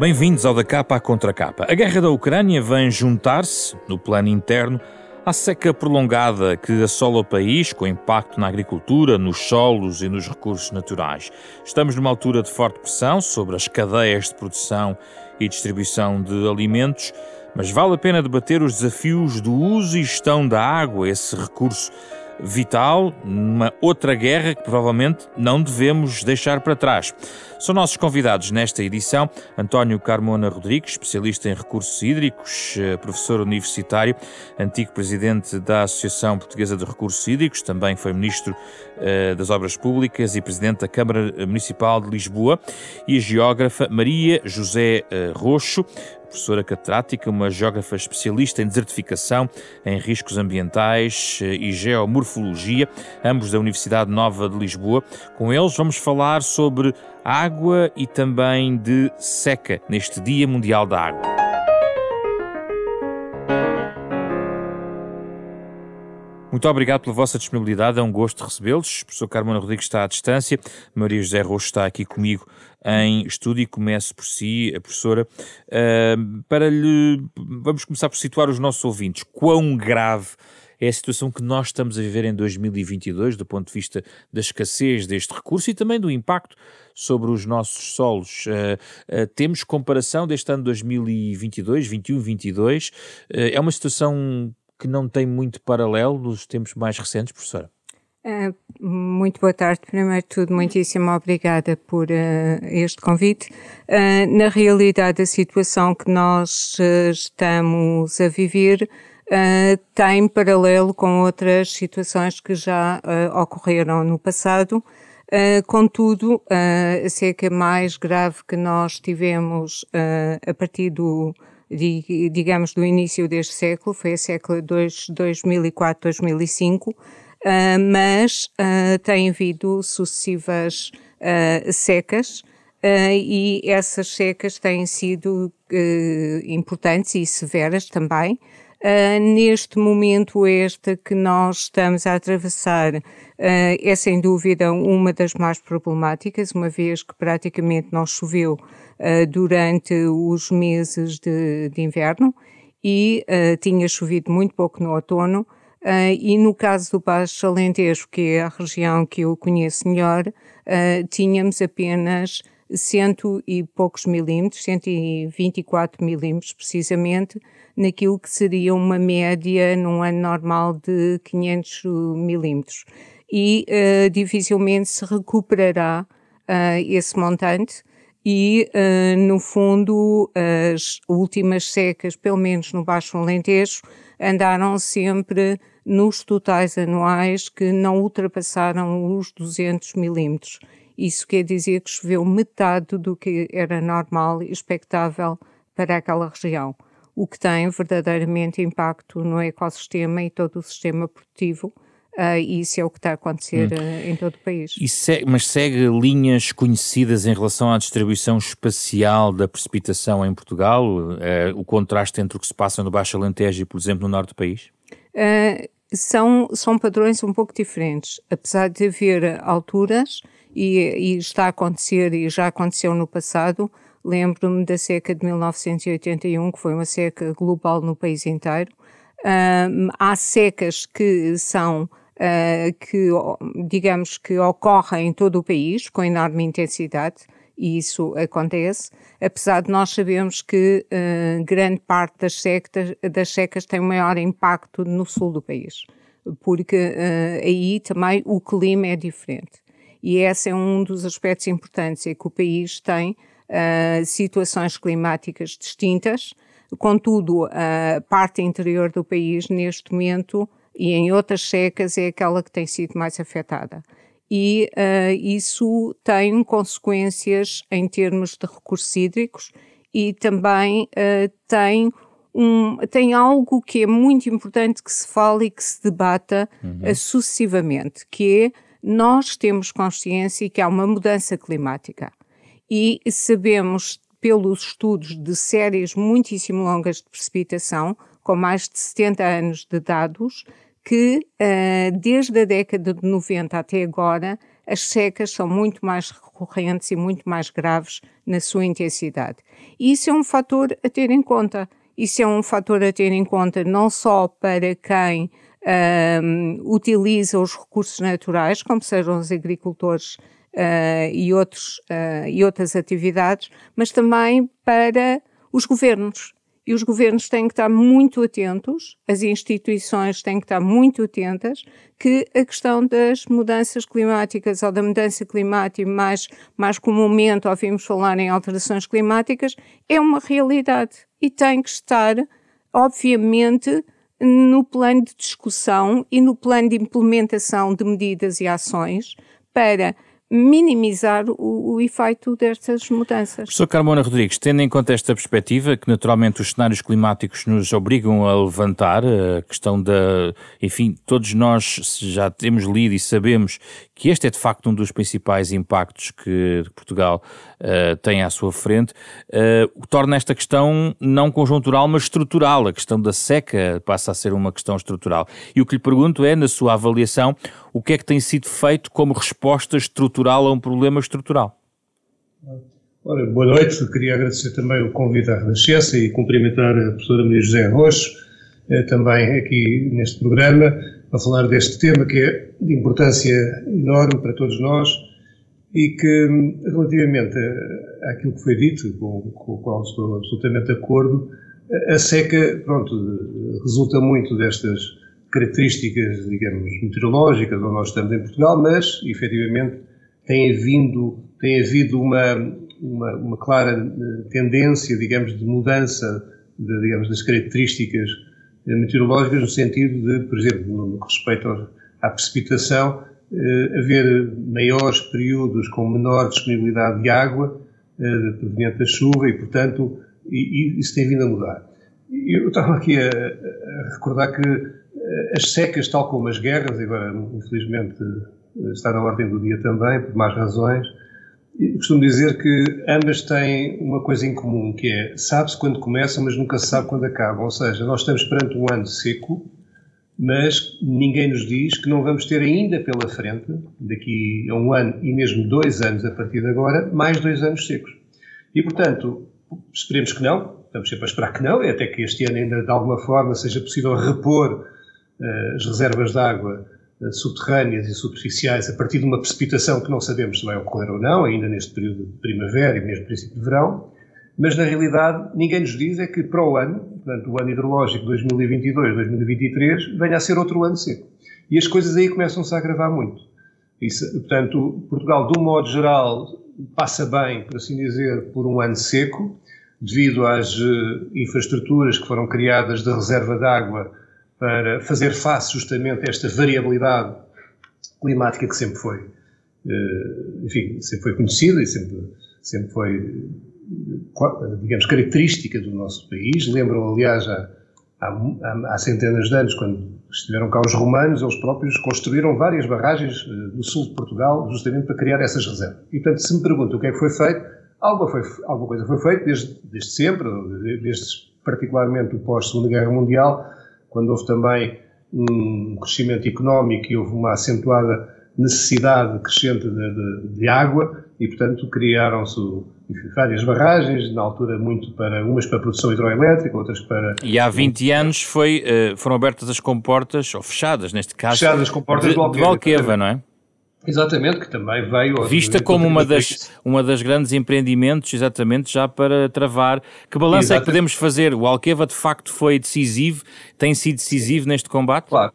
Bem-vindos ao Da Capa à Contra Capa. A guerra da Ucrânia vem juntar-se, no plano interno, à seca prolongada que assola o país, com impacto na agricultura, nos solos e nos recursos naturais. Estamos numa altura de forte pressão sobre as cadeias de produção e distribuição de alimentos, mas vale a pena debater os desafios do uso e gestão da água, esse recurso vital numa outra guerra que provavelmente não devemos deixar para trás. São nossos convidados nesta edição António Carmona Rodrigues, especialista em recursos hídricos, eh, professor universitário, antigo presidente da Associação Portuguesa de Recursos Hídricos, também foi ministro eh, das Obras Públicas e presidente da Câmara Municipal de Lisboa, e a geógrafa Maria José eh, Roxo, professora catedrática, uma geógrafa especialista em desertificação, em riscos ambientais eh, e geomorfologia, ambos da Universidade Nova de Lisboa. Com eles vamos falar sobre água e também de seca neste Dia Mundial da Água. Muito obrigado pela vossa disponibilidade, é um gosto recebê-los. O professor Carmona Rodrigues está à distância, Maria José Roxo está aqui comigo em estúdio e começo por si, a professora, para lhe... Vamos começar por situar os nossos ouvintes. Quão grave é a situação que nós estamos a viver em 2022, do ponto de vista da escassez deste recurso e também do impacto sobre os nossos solos. Uh, uh, temos comparação deste ano 2022, 21, 22. Uh, é uma situação que não tem muito paralelo nos tempos mais recentes, professora? Uh, muito boa tarde. Primeiro de tudo, muitíssimo obrigada por uh, este convite. Uh, na realidade, a situação que nós estamos a viver tem paralelo com outras situações que já ocorreram no passado. contudo, a seca mais grave que nós tivemos a partir do digamos, do início deste século, foi a século 2004-2005, uh, mas uh, tem havido sucessivas uh, secas e essas secas têm sido importantes e severas também. Neste momento, este que nós estamos a atravessar é sem dúvida uma das mais problemáticas, uma vez que praticamente não choveu uh, durante os meses de, de inverno e uh, tinha chovido muito pouco no outono. Uh, e no caso do Baixo Alentejo, que é a região que eu conheço melhor, tínhamos apenas cento e poucos milímetros, 124 milímetros precisamente, naquilo que seria uma média num ano normal de 500 milímetros. E uh, dificilmente se recuperará uh, esse montante, e, uh, no fundo, as últimas secas, pelo menos no Baixo Alentejo, andaram sempre nos totais anuais que não ultrapassaram os 200 milímetros. Isso quer dizer que choveu metade do que era normal e expectável para aquela região, o que tem verdadeiramente impacto no ecossistema e todo o sistema produtivo, Uh, e isso é o que está a acontecer hum. uh, em todo o país. Segue, mas segue linhas conhecidas em relação à distribuição espacial da precipitação em Portugal? Uh, o contraste entre o que se passa no Baixo Alentejo e, por exemplo, no norte do país? são, são padrões um pouco diferentes. Apesar de haver alturas, e, e está a acontecer, e já aconteceu no passado, lembro-me da seca de 1981, que foi uma seca global no país inteiro. há secas que são uh, que, digamos, que ocorrem em todo o país com enorme intensidade, e isso acontece, apesar de nós sabermos que uh, grande parte das secas, das secas tem maior impacto no sul do país, porque uh, aí também o clima é diferente. E esse é um dos aspectos importantes, é que o país tem uh, situações climáticas distintas, contudo, a parte interior do país, neste momento, e em outras secas é aquela que tem sido mais afetada. E uh, isso tem consequências em termos de recursos hídricos e também uh, tem, um, tem algo que é muito importante que se fale e que se debata uhum. uh, sucessivamente, que é nós temos consciência que há uma mudança climática e sabemos pelos estudos de séries muitíssimo longas de precipitação com mais de 70 anos de dados, que uh, desde a década de 90 até agora as secas são muito mais recorrentes e muito mais graves na sua intensidade. E isso é um fator a ter em conta. Isso é um fator a ter em conta não só para quem um, utiliza os recursos naturais, como sejam os agricultores uh, e, outros, uh, e outras atividades, mas também para os governos. E os governos têm que estar muito atentos, as instituições têm que estar muito atentas, que a questão das mudanças climáticas ou da mudança climática, mais, mais comumente ouvimos falar em alterações climáticas, é uma realidade e tem que estar, obviamente, no plano de discussão e no plano de implementação de medidas e ações para minimizar o, o efeito destas mudanças. Professor Carmona Rodrigues, tendo em conta esta perspectiva, que naturalmente os cenários climáticos nos obrigam a levantar, a questão da. Enfim, todos nós já temos lido e sabemos que este é de facto um dos principais impactos que Portugal uh, tem à sua frente, uh, torna esta questão não conjuntural, mas estrutural. A questão da seca passa a ser uma questão estrutural. E o que lhe pergunto é, na sua avaliação, o que é que tem sido feito como resposta estrutural a um problema estrutural? Ora, boa noite. Queria agradecer também o convite à Renascença e cumprimentar a professora Maria José Rocha, eh, também aqui neste programa a falar deste tema que é de importância enorme para todos nós e que, relativamente àquilo que foi dito, com, com o qual estou absolutamente de acordo, a seca, pronto, resulta muito destas características, digamos, meteorológicas onde nós estamos em Portugal, mas, efetivamente, tem havido, tem havido uma, uma, uma clara tendência, digamos, de mudança, de, digamos, das características meteorológicas no sentido de, por exemplo, no que respeita à precipitação, eh, haver maiores períodos com menor disponibilidade de água eh, proveniente da chuva e, portanto, e, e isso tem vindo a mudar. Eu estava aqui a, a, recordar que eh, as secas, tal como as guerras, agora infelizmente está na ordem do dia também, por mais razões, costumo dizer que ambas têm uma coisa em comum, que é sabe-se quando começam, mas nunca se sabe quando acabam. Ou seja, nós estamos perante um ano seco, mas ninguém nos diz que não vamos ter ainda pela frente, daqui a um ano e mesmo dois anos a partir de agora, mais dois anos secos. E, portanto, esperemos que não, estamos sempre a esperar que não, e até que este ano ainda de alguma forma seja possível repor uh, as reservas de água subterrâneas e superficiais a partir de uma precipitação que não sabemos se vai ocorrer ou não, ainda neste período de primavera e mesmo princípio de verão, mas na realidade ninguém nos diz é que para o ano, portanto o ano hidrológico 2022-2023, venha a ser outro ano seco. E as coisas aí começam-se a agravar muito. Isso, portanto, Portugal, de um modo geral, passa bem, por assim dizer, por um ano seco, devido às uh, infraestruturas que foram criadas de reserva de água para fazer face justamente a esta variabilidade climática que sempre foi, eh, enfim, sempre foi conhecida e sempre, sempre foi, digamos, característica do nosso país. Lembram, aliás, há, há, há, centenas de anos, quando estiveram cá os romanos, eles próprios construíram várias barragens eh, no sul de Portugal, justamente para criar essas reservas. E, portanto, se me perguntam o que é que foi feito, alguma, foi, alguma coisa foi feita desde, desde sempre, desde particularmente o pós-Segunda Guerra Mundial, quando houve também um crescimento económico e houve uma acentuada necessidade crescente de, de, de água e, portanto, criaram-se várias barragens, na altura muito para, umas para produção hidroelétrica, outras para... E há 20 anos foi, eh, foram abertas as comportas, ou fechadas neste caso, fechadas as comportas de, do Alqueva, de Alqueva não é? Exatamente, que também veio... Vista como uma das, uma das grandes empreendimentos, exatamente, já para travar. Que balanço é que podemos fazer? O Alqueva de facto foi decisivo, tem sido decisivo neste combate? Claro.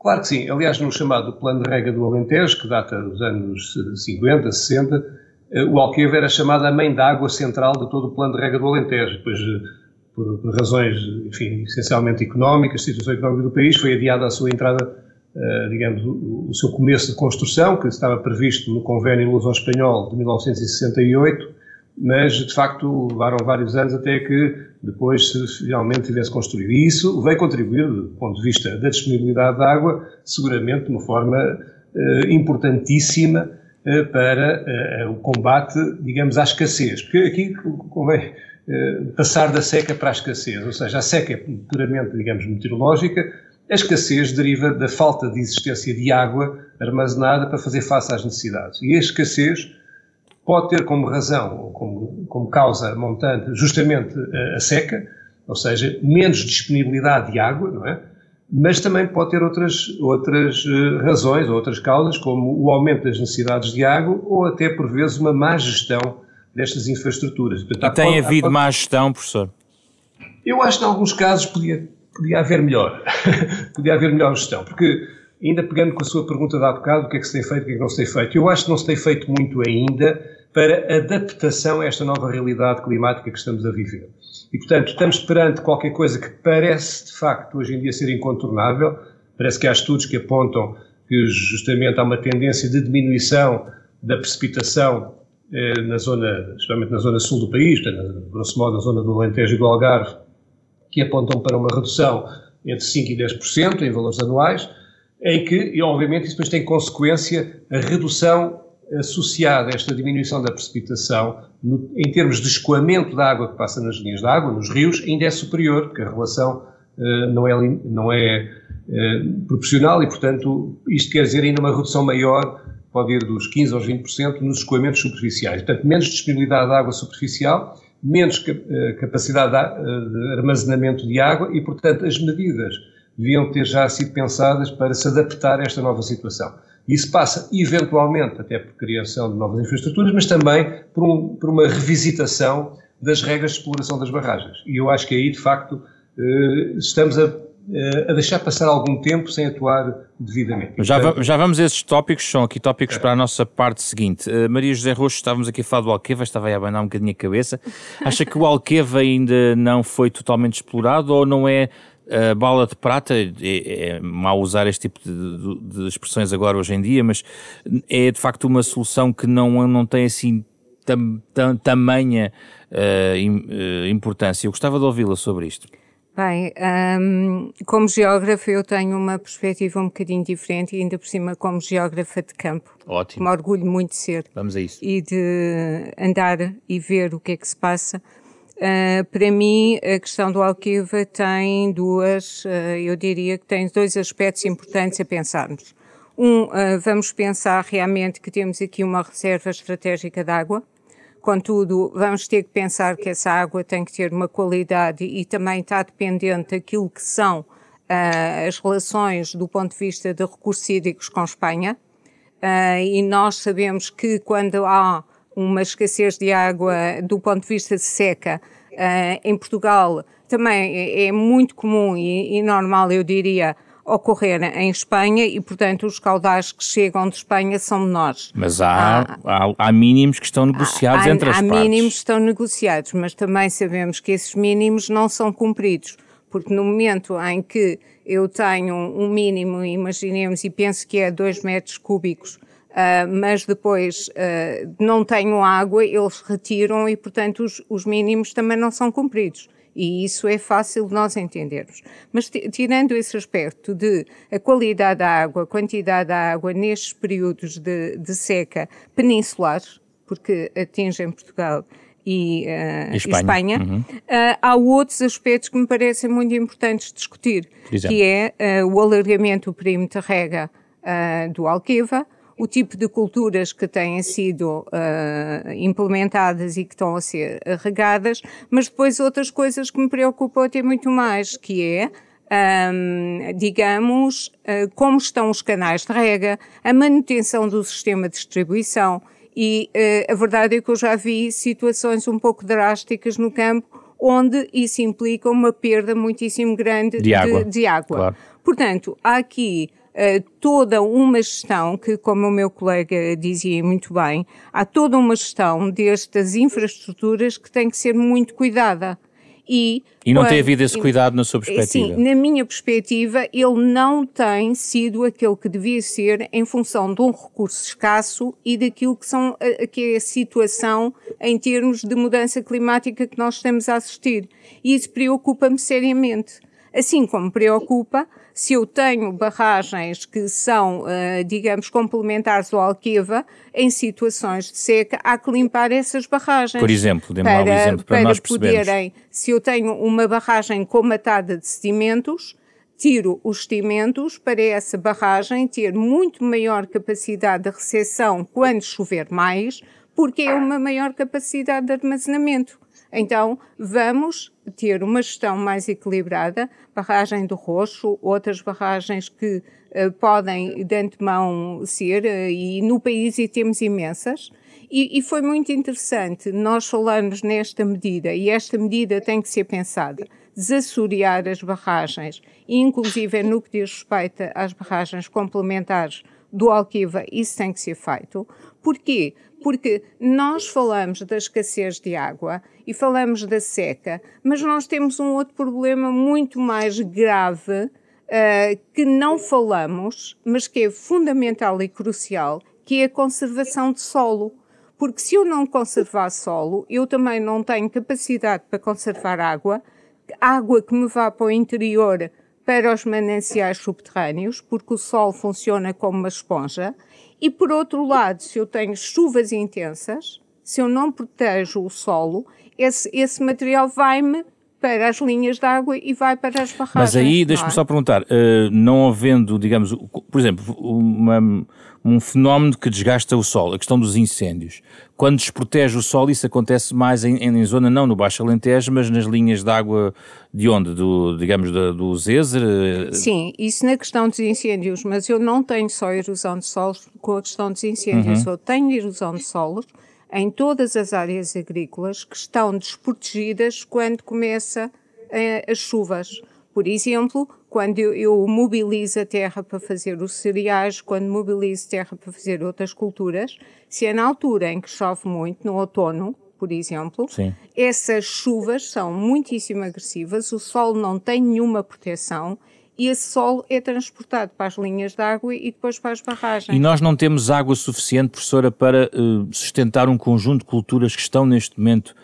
Claro que sim. Aliás, no chamado Plano de Rega do Alentejo, que data dos anos 50, 60, eh, o Alqueva era chamada a mãe d'água central de todo o Plano de Rega do Alentejo. Depois, eh, por, por razões, enfim, essencialmente económicas, situação económica do país, foi adiada a sua entrada digamos, o, o, seu começo de construção, que estava previsto no Convênio Luso-Espanhol de 1968, mas de facto levaram vários anos até que depois se finalmente tivesse construído. E isso veio contribuir, do ponto de vista da disponibilidade de água, seguramente de uma forma uh, importantíssima uh, para o combate, digamos, à escassez. Porque aqui convém passar da seca para a escassez, ou seja, a seca é puramente, digamos, meteorológica, a escassez deriva da falta de existência de água armazenada para fazer face às necessidades. E a escassez pode ter como razão, ou como, como causa montante, justamente a, seca, ou seja, menos disponibilidade de água, não é? Mas também pode ter outras, outras uh, razões, outras causas, como o aumento das necessidades de água ou até, por vezes, uma má gestão destas infraestruturas. Portanto, e tem pode, havido pode... má gestão, professor? Eu acho que, em alguns casos, podia, podia haver melhor. podia haver melhor gestão, porque ainda pegando com a sua pergunta de há bocado, o que é que se tem feito, o que é que não se tem feito, eu acho que não se tem feito muito ainda para adaptação a esta nova realidade climática que estamos a viver. E, portanto, estamos perante qualquer coisa que parece, de facto, hoje em dia ser incontornável. Parece que há estudos que apontam que justamente há uma tendência de diminuição da precipitação eh, na zona, especialmente na zona sul do país, portanto, grosso modo na zona do Alentejo e do Algarve, que apontam para uma redução entre 5% e 10% em valores anuais, em que, e obviamente, isso depois tem consequência a redução associada a esta diminuição da precipitação, no, em termos de escoamento da água que passa nas linhas de água, nos rios, ainda é superior, porque a relação uh, não é, não é uh, proporcional e, portanto, isto quer dizer ainda uma redução maior, pode ir dos 15% aos 20% nos escoamentos superficiais. Portanto, menos disponibilidade de água superficial, menos uh, capacidade de, de armazenamento de água e, portanto, as medidas deviam ter já sido pensadas para se adaptar a esta nova situação. Isso passa, eventualmente, até por criação de novas infraestruturas, mas também por, um, por uma revisitação das regras de exploração das barragens. E eu acho que aí, de facto, eh, estamos a, eh, a deixar passar algum tempo sem atuar devidamente. Já, Portanto, já vamos a esses tópicos, são aqui tópicos é. para a nossa parte seguinte. Uh, Maria José Roxo, estávamos aqui a falar do Alqueva, estava aí a abanar um bocadinho a cabeça. Acha que o Alqueva ainda não foi totalmente explorado ou não é a bala de prata, é, é mau usar este tipo de, de, expressões agora hoje em dia, mas é de facto uma solução que não, não tem assim tam, tam, tamanha uh, importância. Eu gostava de ouvi-la sobre isto. Bem, um, como geógrafa eu tenho uma perspectiva um bocadinho diferente e ainda por cima como geógrafa de campo. Ótimo. Me orgulho muito de ser. Vamos a isso. E de andar e ver o que é que se passa. Uh, para mim, a questão do Alqueva tem duas, uh, eu diria que tem dois aspectos importantes a pensarmos. Um, uh, vamos pensar realmente que temos aqui uma reserva estratégica de água, contudo, vamos ter que pensar que essa água tem que ter uma qualidade e também está dependente daquilo que são as relações do ponto de vista de recursos hídricos com Espanha. e nós sabemos que quando há uma escassez de água do ponto de vista de seca. Uh, em Portugal também é, é muito comum e, e, normal, eu diria, ocorrer em Espanha e, portanto, os caudais que chegam de Espanha são menores. Mas há, ah, há, há, mínimos que estão negociados há, entre as há partes. Há mínimos que estão negociados, mas também sabemos que esses mínimos não são cumpridos, porque no momento em que eu tenho um mínimo, imaginemos, e penso que é 2 metros cúbicos Uh, mas depois uh, não tenho água, eles retiram e, portanto, os, os, mínimos também não são cumpridos. E isso é fácil de nós entendermos. Mas tirando esse aspecto de a qualidade da água, a quantidade da água nestes períodos de, de seca peninsulares, porque atingem Portugal e, uh, Espanha, Espanha uhum. uh, há outros aspectos que me parecem muito importantes discutir, que é uh, o alargamento do perímetro rega do Alqueva, o tipo de culturas que têm sido uh, implementadas e que estão a ser regadas, mas depois outras coisas que me preocupam até muito mais, que é um, digamos, uh, como estão os canais de rega, a manutenção do sistema de distribuição e uh, a verdade é que eu já vi situações um pouco drásticas no campo onde isso implica uma perda muitíssimo grande de, água. De, de água. Claro. Portanto, há aqui toda uma gestão que, como o meu colega dizia muito bem, há toda uma gestão destas infraestruturas que tem que ser muito cuidada. E, e não quando, tem havido esse cuidado na sua perspectiva? Sim, na minha perspectiva, ele não tem sido aquele que devia ser em função de um recurso escasso e daquilo que, são, que é a situação em termos de mudança climática que nós estamos a assistir. E isso preocupa-me seriamente. Assim como preocupa se eu tenho barragens que são, uh, digamos, complementares ao Alqueva, em situações de seca, há que limpar essas barragens. Por exemplo, dê-me um exemplo para, para nós percebermos. poderem, se eu tenho uma barragem comatada de sedimentos, tiro os sedimentos para essa barragem ter muito maior capacidade de recepção quando chover mais, porque é uma maior capacidade de armazenamento. Então, vamos ter uma gestão mais equilibrada, barragem do Roxo, outras barragens que uh, podem de antemão ser, uh, e no país e temos imensas, e, e, foi muito interessante nós falarmos nesta medida, e esta medida tem que ser pensada, desassorear as barragens, inclusive no que diz respeito às barragens complementares do Alquiva, isso tem que ser feito. Porquê? Porque nós falamos da escassez de água e falamos da seca, mas nós temos um outro problema muito mais grave uh, que não falamos, mas que é fundamental e crucial, que é a conservação de solo. Porque se eu não conservar solo, eu também não tenho capacidade para conservar água, água que me vá para o interior para os mananciais subterrâneos, porque o sol funciona como uma esponja, e por outro lado, se eu tenho chuvas intensas, se eu não protejo o solo, esse, esse material vai-me para as linhas de água e vai para as barragens. Mas aí, deixe-me é? só perguntar, uh, não havendo, digamos, por exemplo, uma, um fenómeno que desgasta o solo, a questão dos incêndios. Quando desprotege o solo, isso acontece mais em, em zona, não no Baixo Alentejo, mas nas linhas de água de onde? Do, digamos, do, do Zezer? Eh? Sim, isso na questão dos incêndios, mas eu não tenho só erosão de solos com a questão dos incêndios, uhum. eu tenho erosão de solos em todas as áreas agrícolas que estão desprotegidas quando começa eh, as chuvas. Por exemplo, quando eu, eu, mobilizo a terra para fazer os cereais, quando mobilizo terra para fazer outras culturas, se é na altura em que chove muito, no outono, por exemplo, Sim. essas chuvas são muitíssimo agressivas, o solo não tem nenhuma proteção e esse solo é transportado para as linhas de água e depois para as barragens. E nós não temos água suficiente, professora, para uh, sustentar um conjunto de culturas que estão neste momento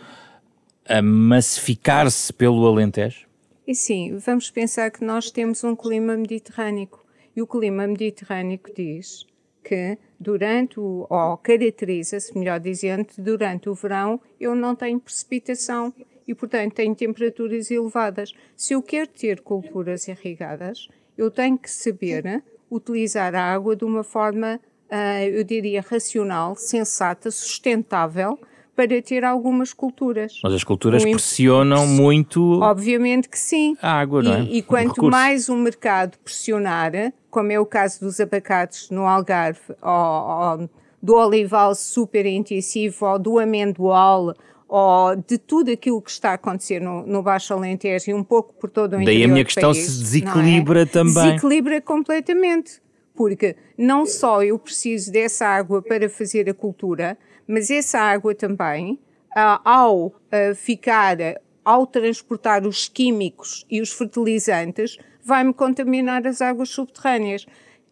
a massificar-se pelo Alentejo? E sim, vamos pensar que nós temos um clima mediterrâneo e o clima mediterrâneo diz que durante o, ou caracteriza-se, melhor dizendo, durante o verão eu não tenho precipitação e, portanto, tem temperaturas elevadas. Se eu quero ter culturas irrigadas, eu tenho que saber utilizar a água de uma forma, uh, eu diria, racional, sensata, sustentável, para ter algumas culturas. Mas as culturas pressionam muito. Obviamente que sim. A água, não é? E, e quanto mais o mercado pressionar, como é o caso dos abacates no Algarve, ou, ou do olival super intensivo, ou do amendoal, ou de tudo aquilo que está a acontecer no, no Baixo Alentejo e um pouco por todo o interior Daí a minha questão país, se desequilibra é? também. Desequilibra completamente, porque não só eu preciso dessa água para fazer a cultura, mas essa água também, uh, ao uh, ficar, ao transportar os químicos e os fertilizantes, vai-me contaminar as águas subterrâneas.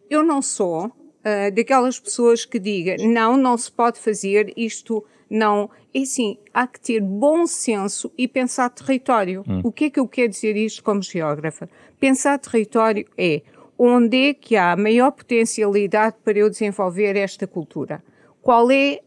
Eu não sou uh, daquelas pessoas que digam, não, não se pode fazer isto, não é assim, há que ter bom senso e pensar território. Hum. O que é que eu quero dizer isto como geógrafa? Pensar território é onde é que há maior potencialidade para eu desenvolver esta cultura. Qual é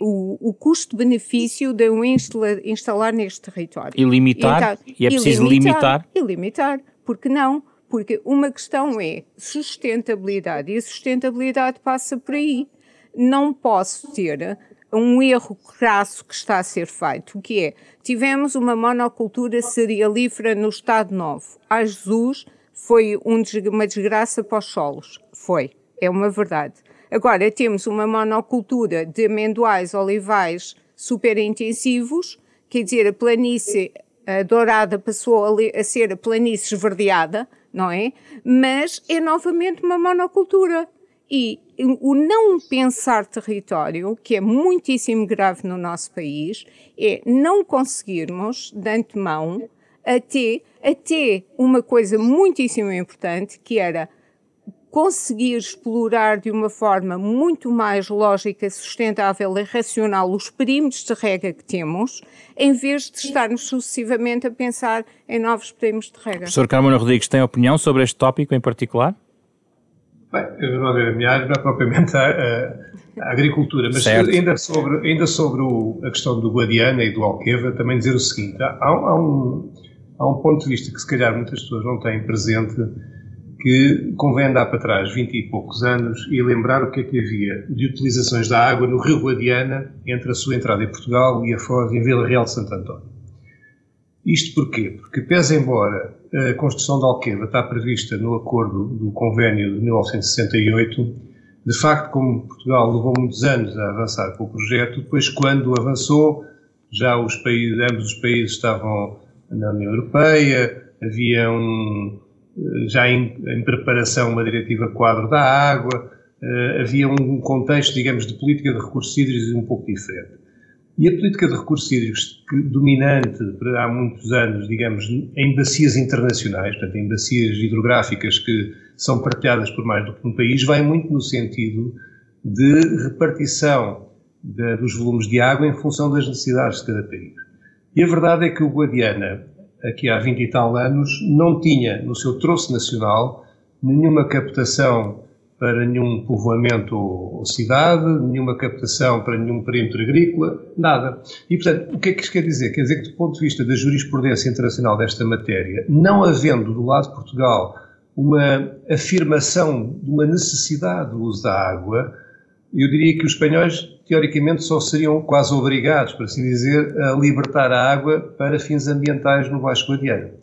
uh, o, o custo-benefício de eu instalar, instalar, neste território? E limitar? Então, e é preciso limitar, limitar? E limitar. Porque não? Porque uma questão é sustentabilidade e a sustentabilidade passa por aí. Não posso ter um erro crasso que está a ser feito, que é, tivemos uma monocultura cerealífera no Estado Novo. A Jesus foi um, uma desgraça para os solos. Foi, é uma verdade. Agora temos uma monocultura de amendoais, olivais super intensivos, quer dizer, a planície a dourada passou a, a ser a planície esverdeada, não é? Mas é novamente uma monocultura. E o não pensar território, que é muitíssimo grave no nosso país, é não conseguirmos, de antemão, até, até uma coisa muitíssimo importante, que era conseguir explorar de uma forma muito mais lógica, sustentável e racional os perímetros de rega que temos, em vez de estarmos sucessivamente a pensar em novos perímetros de rega. Professor Carmona Rodrigues, tem opinião sobre este tópico em particular? Bem, eu não a minha área não é propriamente a, a, a agricultura, mas ainda sobre, ainda sobre o, a questão do Guadiana e do Alqueva, também dizer o seguinte: há, há, um, há um ponto de vista que se calhar muitas pessoas não têm presente, que convém andar para trás 20 e poucos anos e lembrar o que é que havia de utilizações da água no Rio Guadiana entre a sua entrada em Portugal e a foz em Vila Real de Santo António. Isto porquê? Porque, pese embora a construção da Alqueva está prevista no acordo do convênio de 1968, de facto, como Portugal levou muitos anos a avançar com o projeto, depois quando avançou, já os países, ambos os países estavam na União Europeia, havia um, já em, em, preparação uma diretiva quadro da água, uh, havia um contexto, digamos, de política de recursos hídricos um pouco diferente. E a política de recursos hídricos que, dominante há muitos anos, digamos, em bacias internacionais, portanto, em bacias hidrográficas que são partilhadas por mais do que um país, vai muito no sentido de repartição de, dos volumes de água em função das necessidades de cada país. E a verdade é que o Guadiana, aqui há 20 e tal anos, não tinha no seu troço nacional nenhuma captação para nenhum povoamento ou cidade, nenhuma captação para nenhum perímetro agrícola, nada. E, portanto, o que é que isto quer dizer? Quer dizer que, do ponto de vista da jurisprudência internacional desta matéria, não havendo do lado de Portugal uma afirmação de uma necessidade do uso da água, eu diria que os espanhóis, teoricamente, só seriam quase obrigados, por assim dizer, a libertar a água para fins ambientais no Baixo Guadiana.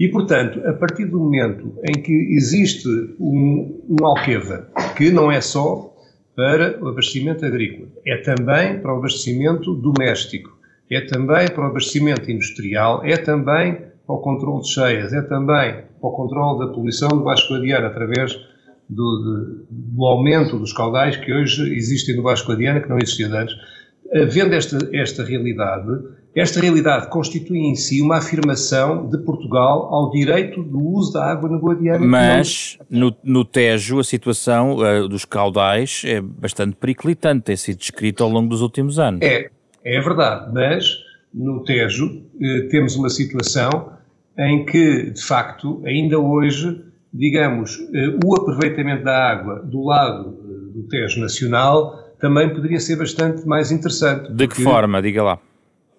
E, portanto, a partir do momento em que existe um, um alqueva, que não é só para o abastecimento agrícola, é também para o abastecimento doméstico, é também para o abastecimento industrial, é também para o controle de cheias, é também para o controle da poluição do Baixo Guadiana através do, de, do aumento dos caudais que hoje existem no Vasco Guadiana, que não existia antes, vendo esta, esta realidade, esta realidade constitui em si uma afirmação de Portugal ao direito do uso da água no Guadiana. Mas no, no Tejo a situação uh, dos caudais é bastante periclitante, tem sido descrita ao longo dos últimos anos. É, é verdade, mas no Tejo uh, temos uma situação em que, de facto, ainda hoje digamos, eh, o aproveitamento da água do lado eh, do Tejo Nacional também poderia ser bastante mais interessante. De que forma? Diga lá.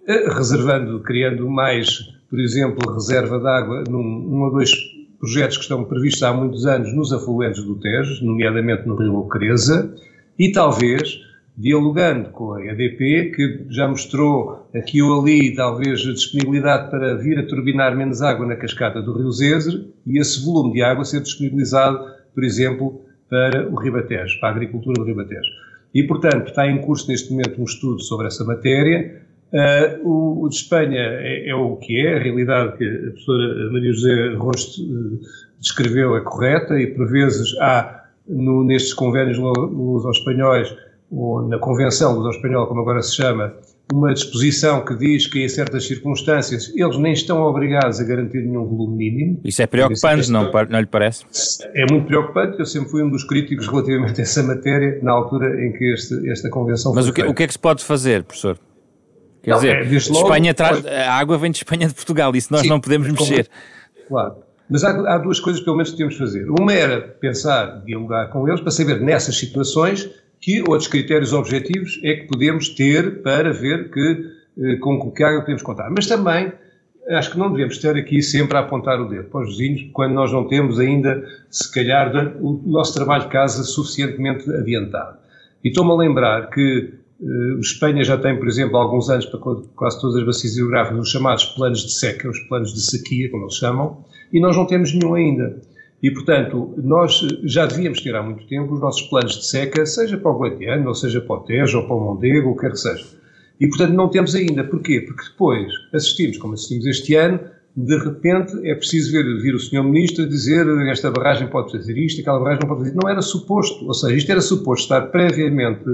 Reservando, criando mais, por exemplo, reserva de água num um ou dois projetos que estão previstos há muitos anos nos afluentes do Tejo, nomeadamente no Rio Ocreza, e talvez dialogando com a EDP, que já mostrou aqui ou ali, talvez, a disponibilidade para vir a turbinar menos água na cascata do Rio Zezer e esse volume de água ser disponibilizado, por exemplo, para o Ribatejo, para a agricultura do Ribatejo. E, portanto, está em curso neste momento um estudo sobre essa matéria. Uh, o, o, de Espanha é, é, o que é, a realidade que a professora Maria José Rosto uh, descreveu é correta e, por vezes, há no, nestes convênios aos espanhóis ou na Convenção do Espanhol, como agora se chama, uma disposição que diz que em certas circunstâncias eles nem estão obrigados a garantir nenhum volume mínimo. Isso é preocupante, não, não lhe parece? É muito preocupante, eu sempre fui um dos críticos relativamente a essa matéria na altura em que este, esta convenção Mas foi o que, feita. o que é que se pode fazer, professor? Quer não, dizer, é, logo, Espanha traz, a água vem de Espanha de Portugal, isso nós sim, não podemos mexer. Claro. Mas há, há, duas coisas que pelo menos temos de fazer. Uma era pensar, dialogar com eles, para saber nessas situações que outros critérios objetivos é que podemos ter para ver que, eh, com que água podemos contar. Mas também acho que não devemos estar aqui sempre a apontar o dedo para os vizinhos, quando nós não temos ainda, se calhar, o nosso trabalho de casa suficientemente adiantado. E estou-me a lembrar que Espanha já tem, por exemplo, alguns anos, para quase todas as bacias hidrográficas, os chamados planos de seca, os planos de sequia, como eles chamam, e nós não temos nenhum ainda. E, portanto, nós já devíamos ter há muito tempo os nossos planos de seca, seja para o Guadiano, ou seja para o Tejo, ou para o Mondego, ou o que quer que seja. E, portanto, não temos ainda. Porquê? Porque depois assistimos, como assistimos este ano, de repente é preciso vir o Sr. Ministro dizer esta barragem pode fazer isto, aquela barragem não pode fazer isto. Não era suposto. Ou seja, isto era suposto estar previamente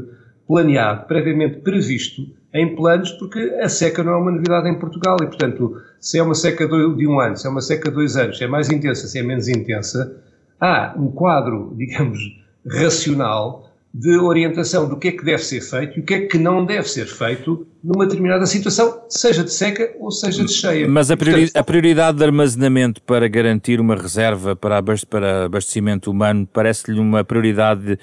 planeado, previamente previsto em planos, porque a seca não é uma novidade em Portugal e, portanto, se é uma seca de um ano, se é uma seca de dois anos, se é mais intensa, se é menos intensa, há um quadro, digamos, racional de orientação do que é que deve ser feito e o que é que não deve ser feito numa determinada situação, seja de seca ou seja de cheia. Mas a, priori a prioridade de armazenamento para garantir uma reserva para, para abastecimento humano parece-lhe uma prioridade uh,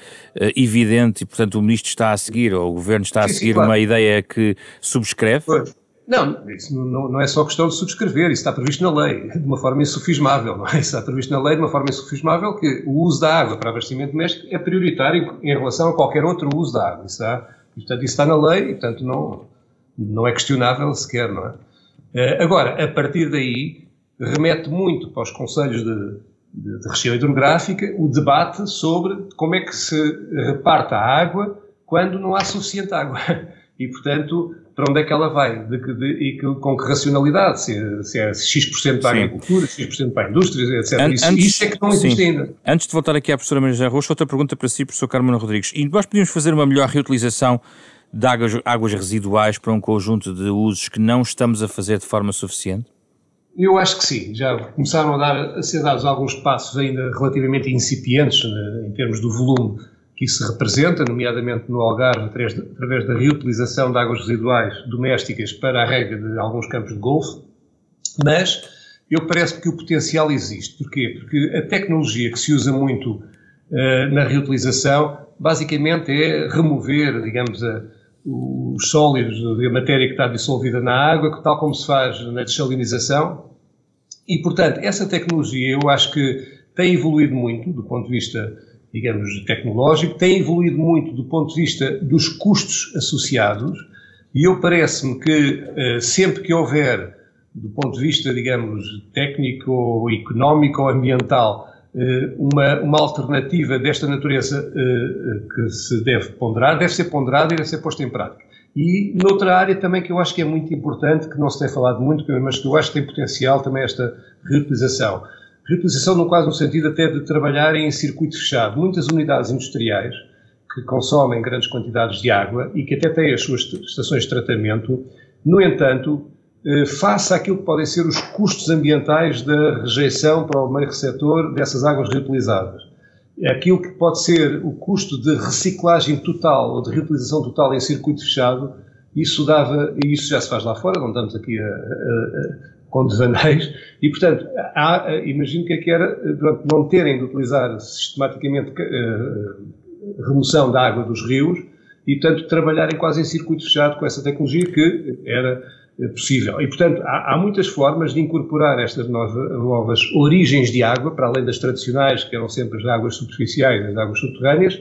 evidente e, portanto, o Ministro está a seguir, ou o Governo está a sim, seguir sim, claro. uma ideia que subscreve? Pois. Não, isso não, não, é só questão de subscrever, isso está previsto na lei, de uma forma insufismável, não é? Isso está previsto na lei de uma forma insufismável que o uso da água para abastecimento doméstico é prioritário em relação a qualquer outro uso da água. Isso está, portanto, isso está na lei e, portanto, não, não é questionável sequer, não é? Eh, agora, a partir daí, remete muito para os conselhos de, de, de região hidrográfica o debate sobre como é que se reparta a água quando não há suficiente água. E, portanto, para onde é que ela vai? De, de, e que, com que racionalidade? Se, se é X% para a agricultura, X% para a indústria, etc. An isso, antes, isso, é que não existe sim. ainda. Antes de voltar aqui à professora Maria Rocha, outra pergunta para si, professor Carmona Rodrigues. E nós podíamos fazer uma melhor reutilização de águas, águas residuais para um conjunto de usos que não estamos a fazer de forma suficiente? Eu acho que sim. Já começaram a, dar, a ser dados alguns passos ainda relativamente incipientes né, em termos do volume que isso representa, nomeadamente no Algarve, através da reutilização de águas residuais domésticas para a rega de alguns campos de golfe, mas eu parece que o potencial existe. Porquê? Porque a tecnologia que se usa muito uh, na reutilização, basicamente é remover, digamos, a, os sólidos, a matéria que está dissolvida na água, tal como se faz na desalinização. E, portanto, essa tecnologia eu acho que tem evoluído muito do ponto de vista digamos, tecnológico, tem evoluído muito do ponto de vista dos custos associados, e eu parece-me que eh, sempre que houver, do ponto de vista, digamos, técnico, económico ou ambiental, eh, uma, uma alternativa desta natureza eh, que se deve ponderar, deve ser ponderada e deve ser posta em prática. E noutra área também que eu acho que é muito importante, que não se tem falado muito, mas que eu acho que tem potencial também esta reutilização reutilização no quase no sentido até de trabalhar em circuito fechado. Muitas unidades industriais que consomem grandes quantidades de água e que até têm as suas estações de tratamento, no entanto, eh, face àquilo que podem ser os custos ambientais da rejeição para o meio receptor dessas águas reutilizadas. Aquilo que pode ser o custo de reciclagem total ou de reutilização total em circuito fechado, isso dava, e isso já se faz lá fora, não estamos aqui a, a, com devaneios, e portanto, há, imagino que é que era não terem de utilizar sistematicamente uh, remoção da água dos rios e, portanto, trabalharem quase em circuito fechado com essa tecnologia que era possível. E, portanto, há, há, muitas formas de incorporar estas novas, novas origens de água, para além das tradicionais, que eram sempre as águas superficiais, as águas subterrâneas,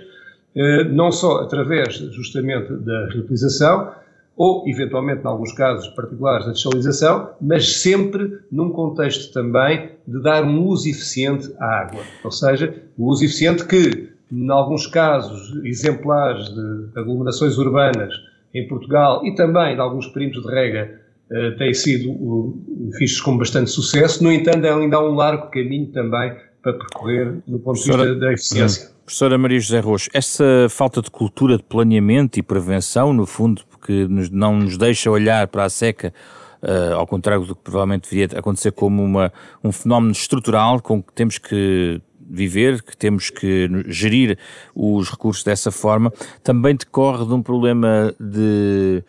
não só através justamente da reutilização, ou, eventualmente, em alguns casos particulares, da dessalinização, mas sempre num contexto também de dar um uso eficiente à água. Ou seja, o uso eficiente que, em alguns casos exemplares de aglomerações urbanas em Portugal e também de alguns perímetros de rega, uh, têm sido vistos com bastante sucesso. No entanto, ainda há um largo caminho também para percorrer no ponto de vista da eficiência. Professora Maria José Rocha, essa falta de cultura de planeamento e prevenção, no fundo, que nos, não nos deixa olhar para a seca, uh, ao contrário do que provavelmente deveria acontecer, como uma, um fenómeno estrutural com que temos que viver, que temos que gerir os recursos dessa forma, também decorre de um problema de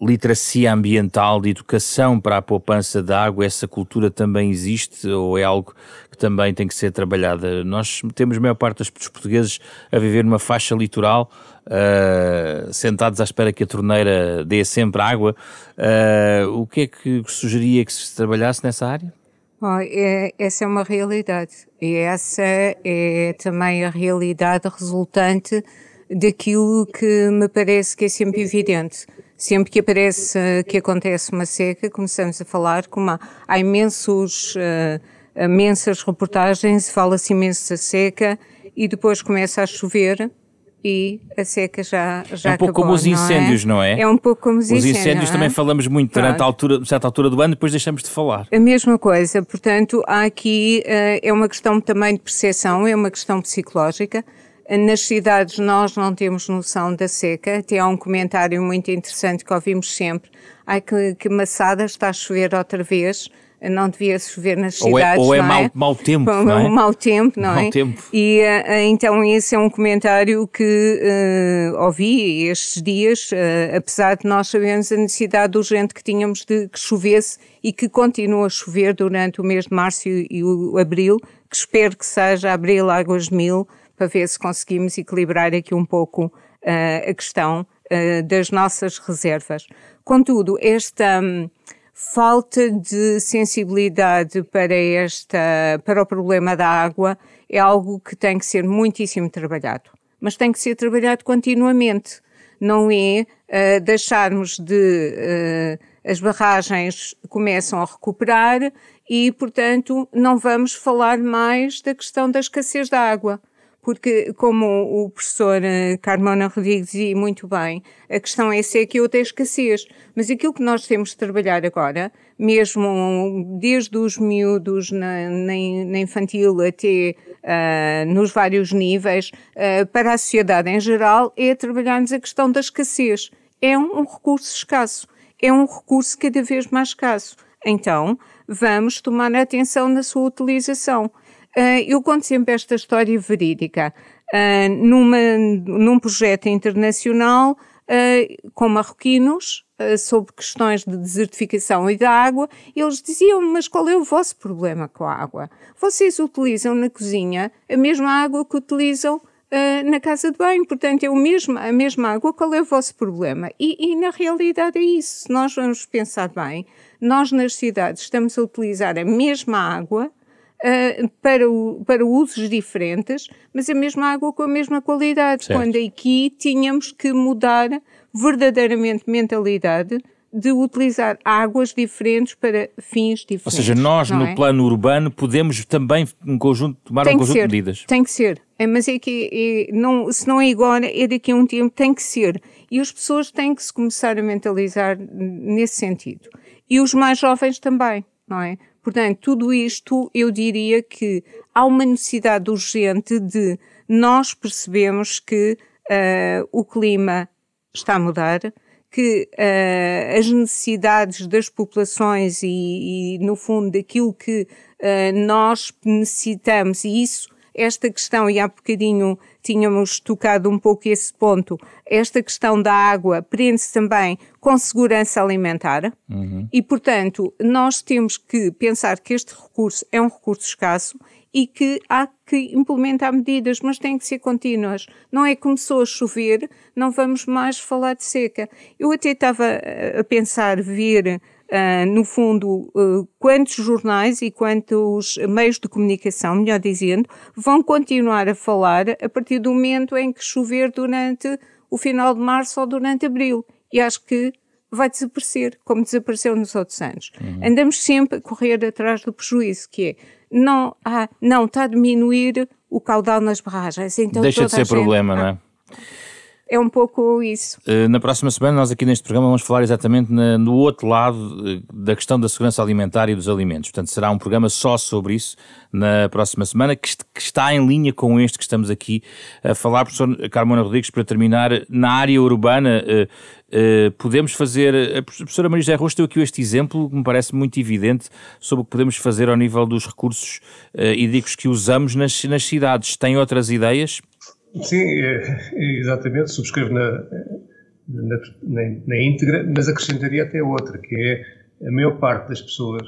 literacia ambiental, de educação para a poupança de água, essa cultura também existe ou é algo também tem que ser trabalhada? Nós temos a maior parte dos portugueses a viver numa faixa litoral, uh, sentados à espera que a torneira dê sempre água. Uh, o que é que sugeria que se trabalhasse nessa área? É, essa é uma realidade e essa é também a realidade resultante daquilo que me parece que é sempre evidente. Sempre que aparece, que acontece uma seca, começamos a falar como há, há imensos, uh, imensas reportagens, fala-se imenso da seca e depois começa a chover e a seca já, já É um pouco acabou, como os incêndios, não é? É um pouco como os incêndios. Os incêndios também falamos muito durante a altura, certa altura do ano, depois deixamos de falar. A mesma coisa, portanto, há aqui, uh, é uma questão também de percepção, é uma questão psicológica. Nas cidades nós não temos noção da seca, até há um comentário muito interessante que ouvimos sempre, ai que, que maçada está a chover outra vez, não devia chover nas cidades. Ou é, ou é, é? Mau, mau tempo. Ou, não é? mau tempo, não mau é? Tempo. E uh, então esse é um comentário que uh, ouvi estes dias, uh, apesar de nós sabermos a necessidade urgente que tínhamos de que chovesse e que continua a chover durante o mês de março e, e o abril, que espero que seja abril águas de mil, para ver se conseguimos equilibrar aqui um pouco a questão das nossas reservas. Contudo, esta um, falta de sensibilidade para, esta, para o problema da água é algo que tem que ser muitíssimo trabalhado. Mas tem que ser trabalhado continuamente. Não é uh, deixarmos de. Uh, as barragens começam a recuperar e, portanto, não vamos falar mais da questão da escassez da água porque, como o professor eh, Carmona Rodrigues dizia muito bem, a questão é seca e outra é escassez. Mas aquilo que nós temos de trabalhar agora, mesmo desde os miúdos na, na, na infantil até uh, nos vários níveis, uh, para a sociedade em geral, é trabalharmos a questão da escassez. É um, um recurso escasso. É um recurso cada vez mais escasso. Então, vamos tomar atenção na sua utilização. Uh, eu conto sempre esta história verídica. Uh, numa, num projeto internacional uh, com marroquinos sobre questões de desertificação e da água, eles diziam: Mas qual é o vosso problema com a água? Vocês utilizam na cozinha a mesma água que utilizam na casa de banho, portanto é o mesmo, a mesma água, qual é o vosso problema? E, e, na realidade é isso, se nós vamos pensar bem, nós nas cidades estamos a utilizar a mesma água uh, para, o, para usos diferentes, mas a mesma água com a mesma qualidade. Certo. Quando aqui tínhamos que mudar verdadeiramente mentalidade de utilizar águas diferentes para fins diferentes. Ou seja, nós no é? plano urbano podemos também um conjunto, tomar tem um conjunto ser, de medidas. Tem que ser, é, mas é que é, não, se não é agora, é daqui a um tempo, tem que ser. E as pessoas têm que se começar a mentalizar nesse sentido. E os mais jovens também, não é? Portanto, tudo isto eu diria que há uma necessidade urgente de nós percebemos que uh, o clima está a mudar, que uh, as necessidades das populações e, e, no fundo, daquilo que uh, nós necessitamos, e isso, esta questão, e há bocadinho tínhamos tocado um pouco esse ponto, esta questão da água prende-se também com segurança alimentar uhum. e, portanto, nós temos que pensar que este recurso é um recurso escasso e que há que implementar medidas, mas têm que ser contínuas. Não é que começou a chover, não vamos mais falar de seca. Eu até estava a pensar ver Uh, no fundo, uh, quantos jornais e quantos meios de comunicação, melhor dizendo, vão continuar a falar a partir do momento em que chover durante o final de março ou durante abril. E acho que vai desaparecer, como desapareceu nos outros anos. Uhum. Andamos sempre a correr atrás do prejuízo, que é, não, não, está a diminuir o caudal nas barragens. Então Deixa de ser gente, problema, ah, não é? É um pouco isso. Uh, na próxima semana, nós aqui neste programa vamos falar exatamente no outro lado uh, da questão da segurança alimentar e dos alimentos. Portanto, será um programa só sobre isso na próxima semana, que, está em linha com este que estamos aqui a falar. Professor Carmona Rodrigues, para terminar, na área urbana, uh, podemos fazer. A professora Maria José Rosto deu aqui este exemplo que me parece muito evidente sobre o que podemos fazer ao nível dos recursos hídricos que usamos nas, nas cidades. Tem outras ideias? Sim, é, exatamente, subscrevo na, na, na, na, íntegra, mas acrescentaria até outra, que é a maior parte das pessoas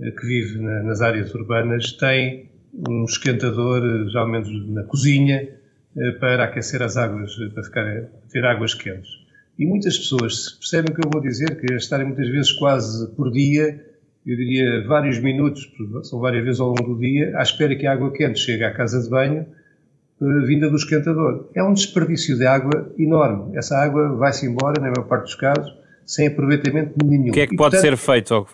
eh, que vive na, nas áreas urbanas tem um esquentador, eh, geralmente na cozinha, eh, para aquecer as águas, para ficar, ter águas quentes. E muitas pessoas percebem o que eu vou dizer, que é estarem muitas vezes quase por dia, eu diria vários minutos, são várias vezes ao longo do dia, à espera que a água quente chegue à casa de banho vinda do esquentador. É um desperdício de água enorme. Essa água vai-se embora, na maior parte dos casos, sem aproveitamento nenhum. O que é que e, pode portanto, ser feito?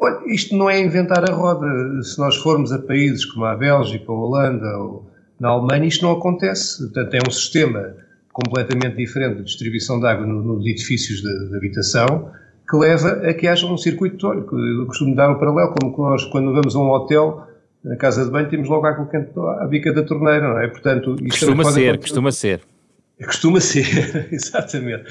Olha, isto não é inventar a roda. Se nós formos a países como a Bélgica, a Holanda ou na Alemanha, isto não acontece. Portanto, é um sistema completamente diferente de distribuição de água nos edifícios de, de habitação que leva a que haja um circuito. Olha, eu costumo dar um paralelo, como nós, quando vamos a um hotel, na casa de banho temos logo água quente à bica da torneira, não é? Portanto, isto costuma ser, acontecer. costuma ser. Costuma ser, exatamente.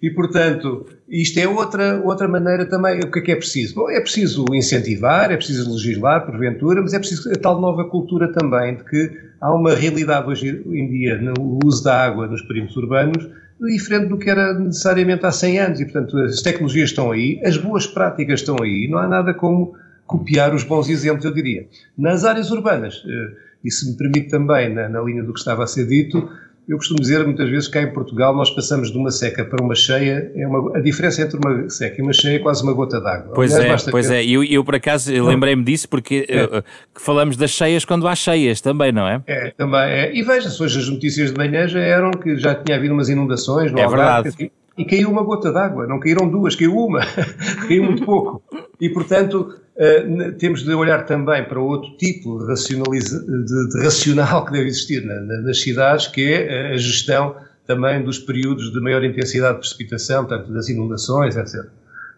E, portanto, isto é outra, outra maneira também. O que é que é preciso? Bom, é preciso incentivar, é preciso legislar, porventura, mas é preciso a tal nova cultura também de que há uma realidade hoje em dia no uso da água nos perímetros urbanos diferente do que era necessariamente há 100 anos. E, portanto, as tecnologias estão aí, as boas práticas estão aí, não há nada como copiar os bons exemplos, eu diria. Nas áreas urbanas, eh, e se me permite também, na, na linha do que estava a ser dito, eu costumo dizer muitas vezes que cá em Portugal nós passamos de uma seca para uma cheia, é uma, a diferença entre uma seca e uma cheia é quase uma gota d'água. Pois Aliás, é, pois é. Eu, eu por acaso lembrei-me disso porque é. uh, falamos das cheias quando há cheias também, não é? É, também é. E veja-se, hoje as notícias de manhã já eram que já tinha havido umas inundações no é Algarve. Verdade. E caiu uma gota d'água, não caíram duas, caiu uma, caiu muito pouco. E, portanto, uh, temos de olhar também para outro tipo de, de, racional que deve existir na, na, nas cidades, que é a gestão também dos períodos de maior intensidade de precipitação, tanto das inundações, etc.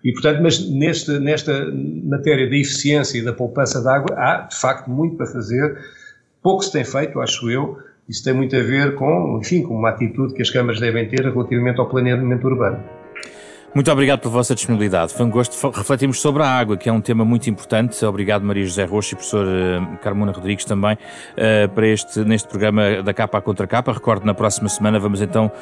E, portanto, mas neste, nesta matéria da eficiência e da poupança de água, há, de facto, muito para fazer. Pouco se tem feito, acho eu, isso tem muito a ver com, enfim, com uma atitude que as câmaras devem ter relativamente ao planeamento urbano. Muito obrigado pela vossa disponibilidade. Foi um gosto refletirmos sobre a água, que é um tema muito importante. Obrigado, Maria José Rocha e professor uh, Carmona Rodrigues também, uh, para este, neste programa da capa à contra capa. Recordo, na próxima semana vamos então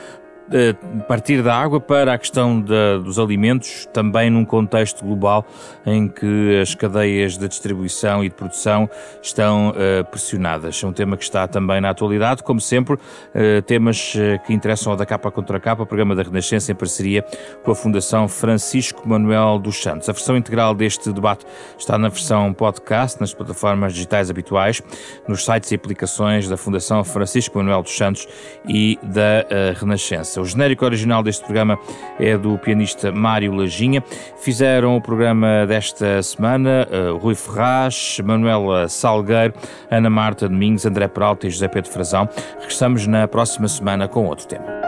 partir da água para a questão de, dos alimentos, também num contexto global em que as cadeias de distribuição e de produção estão uh, pressionadas. É um tema que está também na atualidade, como sempre, uh, temas uh, que interessam ao da capa contra capa, o programa da Renascença em parceria com a Fundação Francisco Manuel dos Santos. A versão integral deste debate está na versão podcast, nas plataformas digitais habituais, nos sites e aplicações da Fundação Francisco Manuel dos Santos e da Renascença. O genérico original deste programa é do pianista Mário Lajinha. Fizeram o programa desta semana uh, Rui Ferraz, Manuela Salgueiro, Ana Marta Domingos, André Peralta e José Pedro Frazão. Regressamos na próxima semana com outro tema.